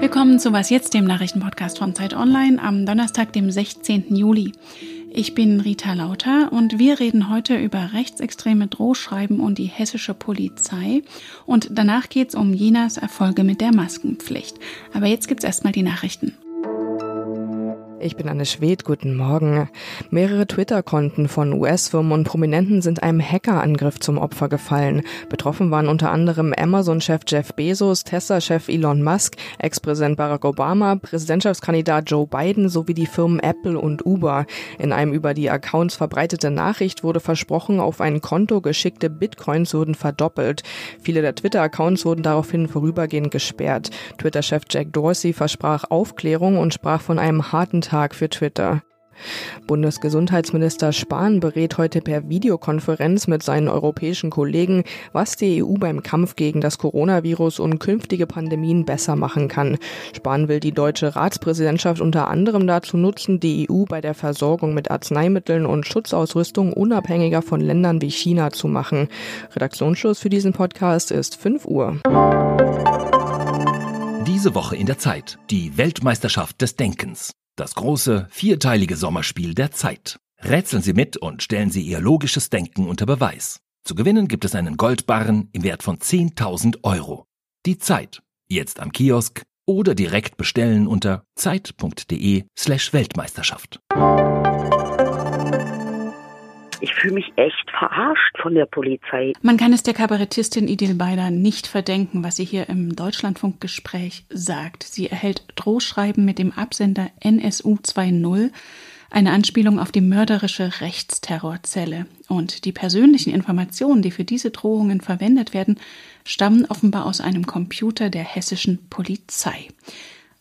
Willkommen zu Was jetzt, dem Nachrichtenpodcast von Zeit Online am Donnerstag, dem 16. Juli. Ich bin Rita Lauter und wir reden heute über rechtsextreme Drohschreiben und die hessische Polizei. Und danach geht es um Jenas Erfolge mit der Maskenpflicht. Aber jetzt gibt's erstmal die Nachrichten. Ich bin Anne Schwed, guten Morgen. Mehrere Twitter-Konten von US-Firmen und Prominenten sind einem Hackerangriff zum Opfer gefallen. Betroffen waren unter anderem Amazon-Chef Jeff Bezos, Tesla-Chef Elon Musk, Ex-Präsident Barack Obama, Präsidentschaftskandidat Joe Biden sowie die Firmen Apple und Uber. In einem über die Accounts verbreitete Nachricht wurde versprochen, auf ein Konto geschickte Bitcoins würden verdoppelt. Viele der Twitter-Accounts wurden daraufhin vorübergehend gesperrt. Twitter-Chef Jack Dorsey versprach Aufklärung und sprach von einem harten Tag für Twitter. Bundesgesundheitsminister Spahn berät heute per Videokonferenz mit seinen europäischen Kollegen, was die EU beim Kampf gegen das Coronavirus und künftige Pandemien besser machen kann. Spahn will die deutsche Ratspräsidentschaft unter anderem dazu nutzen, die EU bei der Versorgung mit Arzneimitteln und Schutzausrüstung unabhängiger von Ländern wie China zu machen. Redaktionsschluss für diesen Podcast ist 5 Uhr. Diese Woche in der Zeit. Die Weltmeisterschaft des Denkens. Das große, vierteilige Sommerspiel der Zeit. Rätseln Sie mit und stellen Sie Ihr logisches Denken unter Beweis. Zu gewinnen gibt es einen Goldbarren im Wert von 10.000 Euro. Die Zeit. Jetzt am Kiosk oder direkt bestellen unter zeit.de slash Weltmeisterschaft. Ich fühle mich echt verarscht von der Polizei. Man kann es der Kabarettistin Idil Beider nicht verdenken, was sie hier im Deutschlandfunkgespräch sagt. Sie erhält Drohschreiben mit dem Absender NSU 2.0, eine Anspielung auf die mörderische Rechtsterrorzelle. Und die persönlichen Informationen, die für diese Drohungen verwendet werden, stammen offenbar aus einem Computer der hessischen Polizei.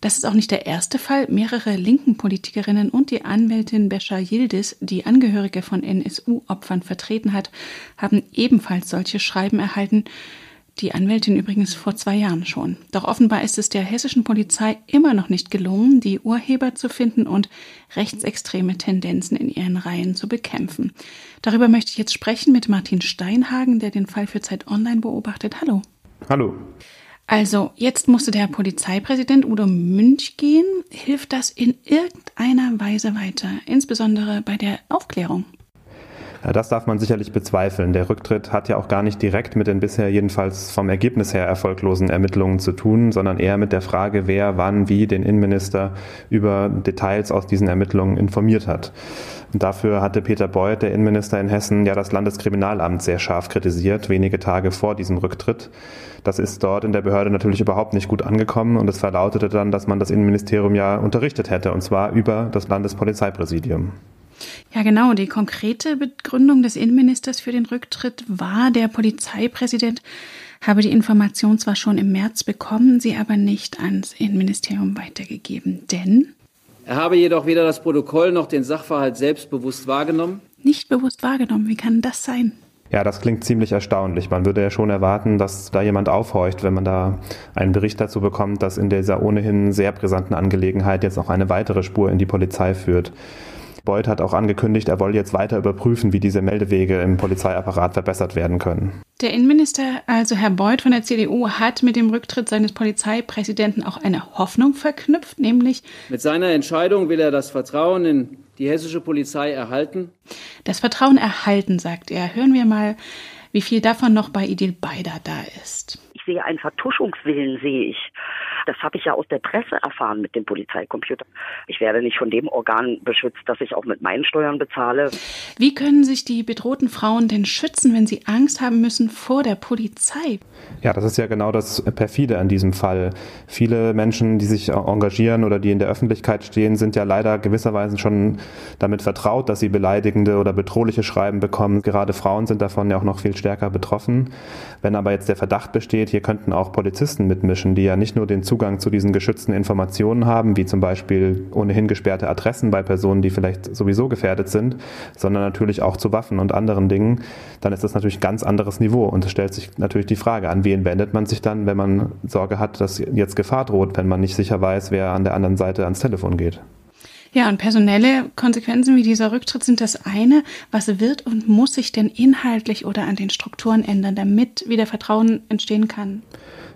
Das ist auch nicht der erste Fall. Mehrere linken Politikerinnen und die Anwältin Bescha Yildiz, die Angehörige von NSU-Opfern vertreten hat, haben ebenfalls solche Schreiben erhalten. Die Anwältin übrigens vor zwei Jahren schon. Doch offenbar ist es der hessischen Polizei immer noch nicht gelungen, die Urheber zu finden und rechtsextreme Tendenzen in ihren Reihen zu bekämpfen. Darüber möchte ich jetzt sprechen mit Martin Steinhagen, der den Fall für Zeit Online beobachtet. Hallo. Hallo. Also, jetzt musste der Polizeipräsident Udo Münch gehen. Hilft das in irgendeiner Weise weiter, insbesondere bei der Aufklärung? Das darf man sicherlich bezweifeln. Der Rücktritt hat ja auch gar nicht direkt mit den bisher jedenfalls vom Ergebnis her erfolglosen Ermittlungen zu tun, sondern eher mit der Frage, wer wann wie den Innenminister über Details aus diesen Ermittlungen informiert hat. Und dafür hatte Peter Beuth, der Innenminister in Hessen, ja das Landeskriminalamt sehr scharf kritisiert, wenige Tage vor diesem Rücktritt. Das ist dort in der Behörde natürlich überhaupt nicht gut angekommen und es verlautete dann, dass man das Innenministerium ja unterrichtet hätte, und zwar über das Landespolizeipräsidium. Ja, genau. Die konkrete Begründung des Innenministers für den Rücktritt war, der Polizeipräsident habe die Information zwar schon im März bekommen, sie aber nicht ans Innenministerium weitergegeben. Denn er habe jedoch weder das Protokoll noch den Sachverhalt selbst bewusst wahrgenommen. Nicht bewusst wahrgenommen. Wie kann das sein? Ja, das klingt ziemlich erstaunlich. Man würde ja schon erwarten, dass da jemand aufhorcht, wenn man da einen Bericht dazu bekommt, dass in dieser ohnehin sehr brisanten Angelegenheit jetzt auch eine weitere Spur in die Polizei führt. Beuth hat auch angekündigt, er wolle jetzt weiter überprüfen, wie diese Meldewege im Polizeiapparat verbessert werden können. Der Innenminister, also Herr Beuth von der CDU, hat mit dem Rücktritt seines Polizeipräsidenten auch eine Hoffnung verknüpft, nämlich mit seiner Entscheidung will er das Vertrauen in die hessische Polizei erhalten. Das Vertrauen erhalten, sagt er. Hören wir mal, wie viel davon noch bei Idil Beider da ist. Ich sehe einen Vertuschungswillen, sehe ich. Das habe ich ja aus der Presse erfahren mit dem Polizeicomputer. Ich werde nicht von dem Organ beschützt, das ich auch mit meinen Steuern bezahle. Wie können sich die bedrohten Frauen denn schützen, wenn sie Angst haben müssen vor der Polizei? Ja, das ist ja genau das Perfide an diesem Fall. Viele Menschen, die sich engagieren oder die in der Öffentlichkeit stehen, sind ja leider gewisserweise schon damit vertraut, dass sie beleidigende oder bedrohliche Schreiben bekommen. Gerade Frauen sind davon ja auch noch viel stärker betroffen. Wenn aber jetzt der Verdacht besteht, hier könnten auch Polizisten mitmischen, die ja nicht nur den Zug Zugang zu diesen geschützten Informationen haben, wie zum Beispiel ohnehin gesperrte Adressen bei Personen, die vielleicht sowieso gefährdet sind, sondern natürlich auch zu Waffen und anderen Dingen, dann ist das natürlich ein ganz anderes Niveau. Und es stellt sich natürlich die Frage, an wen wendet man sich dann, wenn man Sorge hat, dass jetzt Gefahr droht, wenn man nicht sicher weiß, wer an der anderen Seite ans Telefon geht. Ja, und personelle Konsequenzen wie dieser Rücktritt sind das eine. Was wird und muss sich denn inhaltlich oder an den Strukturen ändern, damit wieder Vertrauen entstehen kann?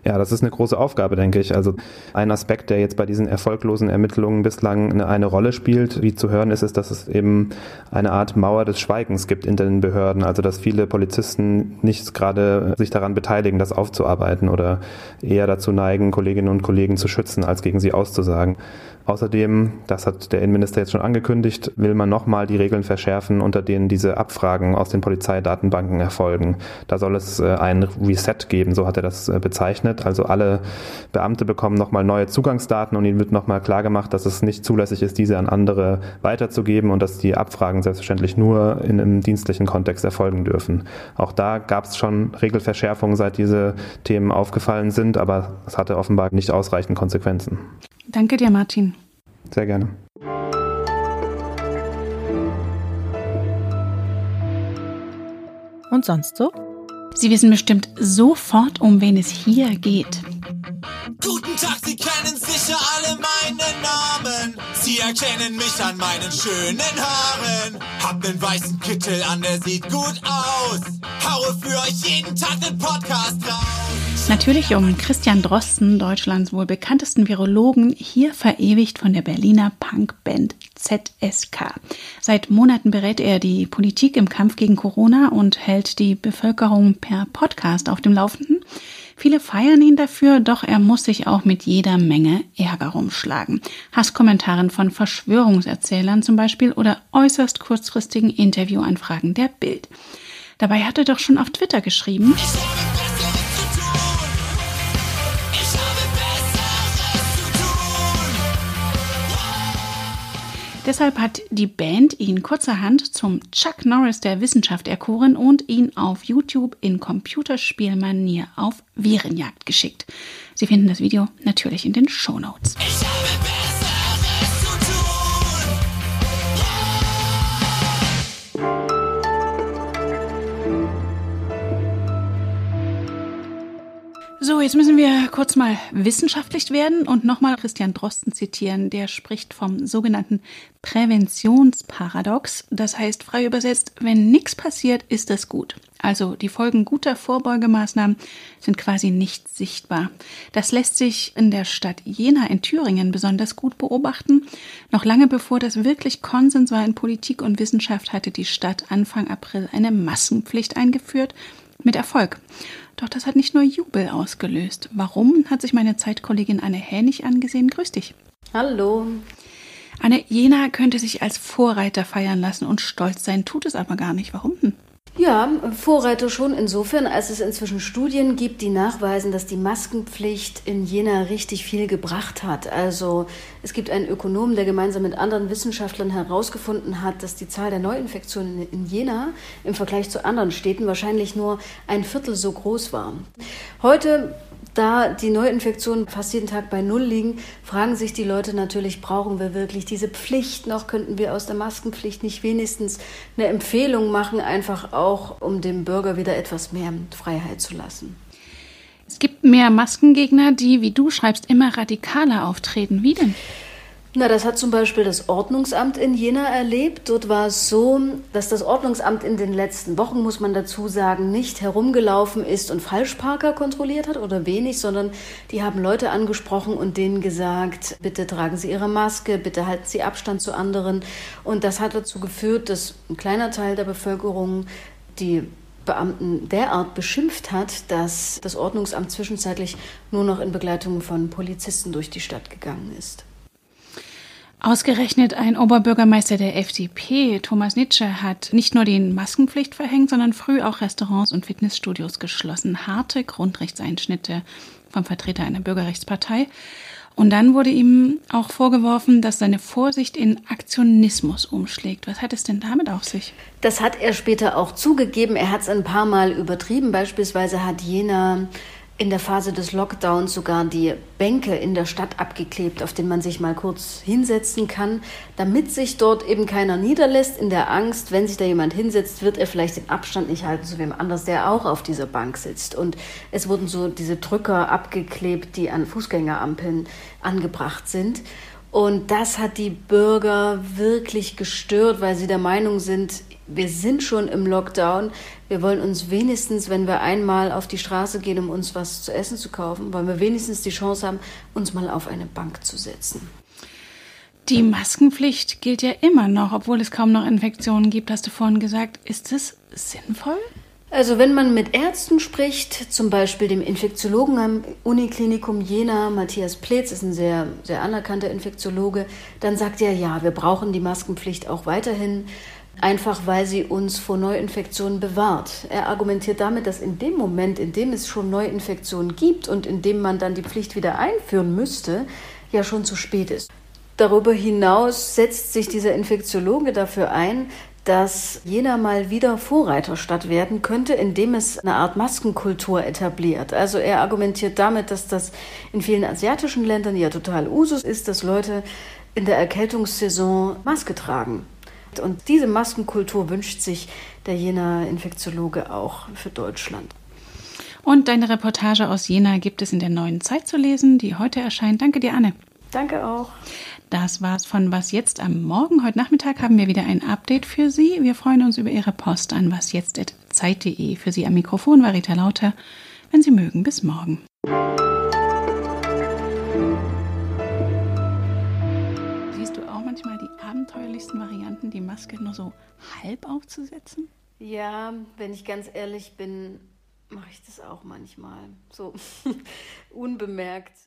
Ja, das ist eine große Aufgabe, denke ich. Also ein Aspekt, der jetzt bei diesen erfolglosen Ermittlungen bislang eine, eine, Rolle spielt, wie zu hören ist, ist, dass es eben eine Art Mauer des Schweigens gibt in den Behörden. Also dass viele Polizisten nicht gerade sich daran beteiligen, das aufzuarbeiten oder eher dazu neigen, Kolleginnen und Kollegen zu schützen, als gegen sie auszusagen. Außerdem, das hat der Innenminister jetzt schon angekündigt, will man nochmal die Regeln verschärfen, unter denen diese Abfragen aus den Polizeidatenbanken erfolgen. Da soll es äh, ein Reset geben, so hat er das äh, bezeichnet. Also alle Beamte bekommen nochmal neue Zugangsdaten und ihnen wird nochmal klargemacht, dass es nicht zulässig ist, diese an andere weiterzugeben und dass die Abfragen selbstverständlich nur in einem dienstlichen Kontext erfolgen dürfen. Auch da gab es schon Regelverschärfungen, seit diese Themen aufgefallen sind, aber es hatte offenbar nicht ausreichend Konsequenzen. Danke dir, Martin. Sehr gerne. Und sonst so? Sie wissen bestimmt sofort, um wen es hier geht. Guten Tag, Sie kennen sicher alle meine Namen. Sie erkennen mich an meinen schönen Haaren. Hab nen weißen Kittel an, der sieht gut aus. Haue für euch jeden Tag den Podcast raus. Natürlich um Christian Drosten, Deutschlands wohl bekanntesten Virologen, hier verewigt von der Berliner Punkband ZSK. Seit Monaten berät er die Politik im Kampf gegen Corona und hält die Bevölkerung per Podcast auf dem Laufenden. Viele feiern ihn dafür, doch er muss sich auch mit jeder Menge Ärger rumschlagen. Hasskommentaren von Verschwörungserzählern zum Beispiel oder äußerst kurzfristigen Interviewanfragen der Bild. Dabei hat er doch schon auf Twitter geschrieben, Deshalb hat die Band ihn kurzerhand zum Chuck Norris der Wissenschaft erkoren und ihn auf YouTube in Computerspielmanier auf Virenjagd geschickt. Sie finden das Video natürlich in den Show Notes. So, jetzt müssen wir kurz mal wissenschaftlich werden und nochmal Christian Drosten zitieren. Der spricht vom sogenannten Präventionsparadox. Das heißt, frei übersetzt, wenn nichts passiert, ist es gut. Also die Folgen guter Vorbeugemaßnahmen sind quasi nicht sichtbar. Das lässt sich in der Stadt Jena in Thüringen besonders gut beobachten. Noch lange bevor das wirklich Konsens war in Politik und Wissenschaft, hatte die Stadt Anfang April eine Massenpflicht eingeführt. Mit Erfolg. Doch das hat nicht nur Jubel ausgelöst. Warum, hat sich meine Zeitkollegin Anne Hänig angesehen. Grüß dich. Hallo. Anne, Jena könnte sich als Vorreiter feiern lassen und stolz sein, tut es aber gar nicht. Warum denn? Ja, Vorreiter schon insofern, als es inzwischen Studien gibt, die nachweisen, dass die Maskenpflicht in Jena richtig viel gebracht hat. Also es gibt einen Ökonom, der gemeinsam mit anderen Wissenschaftlern herausgefunden hat, dass die Zahl der Neuinfektionen in Jena im Vergleich zu anderen Städten wahrscheinlich nur ein Viertel so groß war. Heute da die Neuinfektionen fast jeden Tag bei Null liegen, fragen sich die Leute natürlich, brauchen wir wirklich diese Pflicht noch? Könnten wir aus der Maskenpflicht nicht wenigstens eine Empfehlung machen, einfach auch, um dem Bürger wieder etwas mehr Freiheit zu lassen? Es gibt mehr Maskengegner, die, wie du schreibst, immer radikaler auftreten. Wie denn? Na, das hat zum Beispiel das Ordnungsamt in Jena erlebt. Dort war es so, dass das Ordnungsamt in den letzten Wochen, muss man dazu sagen, nicht herumgelaufen ist und Falschparker kontrolliert hat oder wenig, sondern die haben Leute angesprochen und denen gesagt, bitte tragen Sie Ihre Maske, bitte halten Sie Abstand zu anderen. Und das hat dazu geführt, dass ein kleiner Teil der Bevölkerung die Beamten derart beschimpft hat, dass das Ordnungsamt zwischenzeitlich nur noch in Begleitung von Polizisten durch die Stadt gegangen ist. Ausgerechnet ein Oberbürgermeister der FDP, Thomas Nitsche, hat nicht nur die Maskenpflicht verhängt, sondern früh auch Restaurants und Fitnessstudios geschlossen. Harte Grundrechtseinschnitte vom Vertreter einer Bürgerrechtspartei. Und dann wurde ihm auch vorgeworfen, dass seine Vorsicht in Aktionismus umschlägt. Was hat es denn damit auf sich? Das hat er später auch zugegeben. Er hat es ein paar Mal übertrieben. Beispielsweise hat jener in der Phase des Lockdowns sogar die Bänke in der Stadt abgeklebt, auf denen man sich mal kurz hinsetzen kann, damit sich dort eben keiner niederlässt, in der Angst, wenn sich da jemand hinsetzt, wird er vielleicht den Abstand nicht halten zu wem anders, der auch auf dieser Bank sitzt. Und es wurden so diese Drücker abgeklebt, die an Fußgängerampeln angebracht sind. Und das hat die Bürger wirklich gestört, weil sie der Meinung sind, wir sind schon im Lockdown. Wir wollen uns wenigstens, wenn wir einmal auf die Straße gehen, um uns was zu essen zu kaufen, wollen wir wenigstens die Chance haben, uns mal auf eine Bank zu setzen. Die Maskenpflicht gilt ja immer noch, obwohl es kaum noch Infektionen gibt, hast du vorhin gesagt. Ist das sinnvoll? Also wenn man mit Ärzten spricht, zum Beispiel dem Infektiologen am Uniklinikum Jena, Matthias Pletz ist ein sehr, sehr anerkannter Infektiologe, dann sagt er, ja, wir brauchen die Maskenpflicht auch weiterhin, einfach weil sie uns vor Neuinfektionen bewahrt. Er argumentiert damit, dass in dem Moment, in dem es schon Neuinfektionen gibt und in dem man dann die Pflicht wieder einführen müsste, ja schon zu spät ist. Darüber hinaus setzt sich dieser Infektiologe dafür ein, dass Jena mal wieder Vorreiterstadt werden könnte, indem es eine Art Maskenkultur etabliert. Also er argumentiert damit, dass das in vielen asiatischen Ländern ja total Usus ist, dass Leute in der Erkältungssaison Maske tragen. Und diese Maskenkultur wünscht sich der Jena Infektiologe auch für Deutschland. Und deine Reportage aus Jena gibt es in der neuen Zeit zu lesen, die heute erscheint. Danke dir, Anne. Danke auch. Das war's von Was jetzt am Morgen. Heute Nachmittag haben wir wieder ein Update für Sie. Wir freuen uns über Ihre Post an wasjetzt.zeit.de. Für Sie am Mikrofon war Rita Lauter. Wenn Sie mögen, bis morgen. Siehst du auch manchmal die abenteuerlichsten Varianten, die Maske nur so halb aufzusetzen? Ja, wenn ich ganz ehrlich bin, mache ich das auch manchmal. So unbemerkt.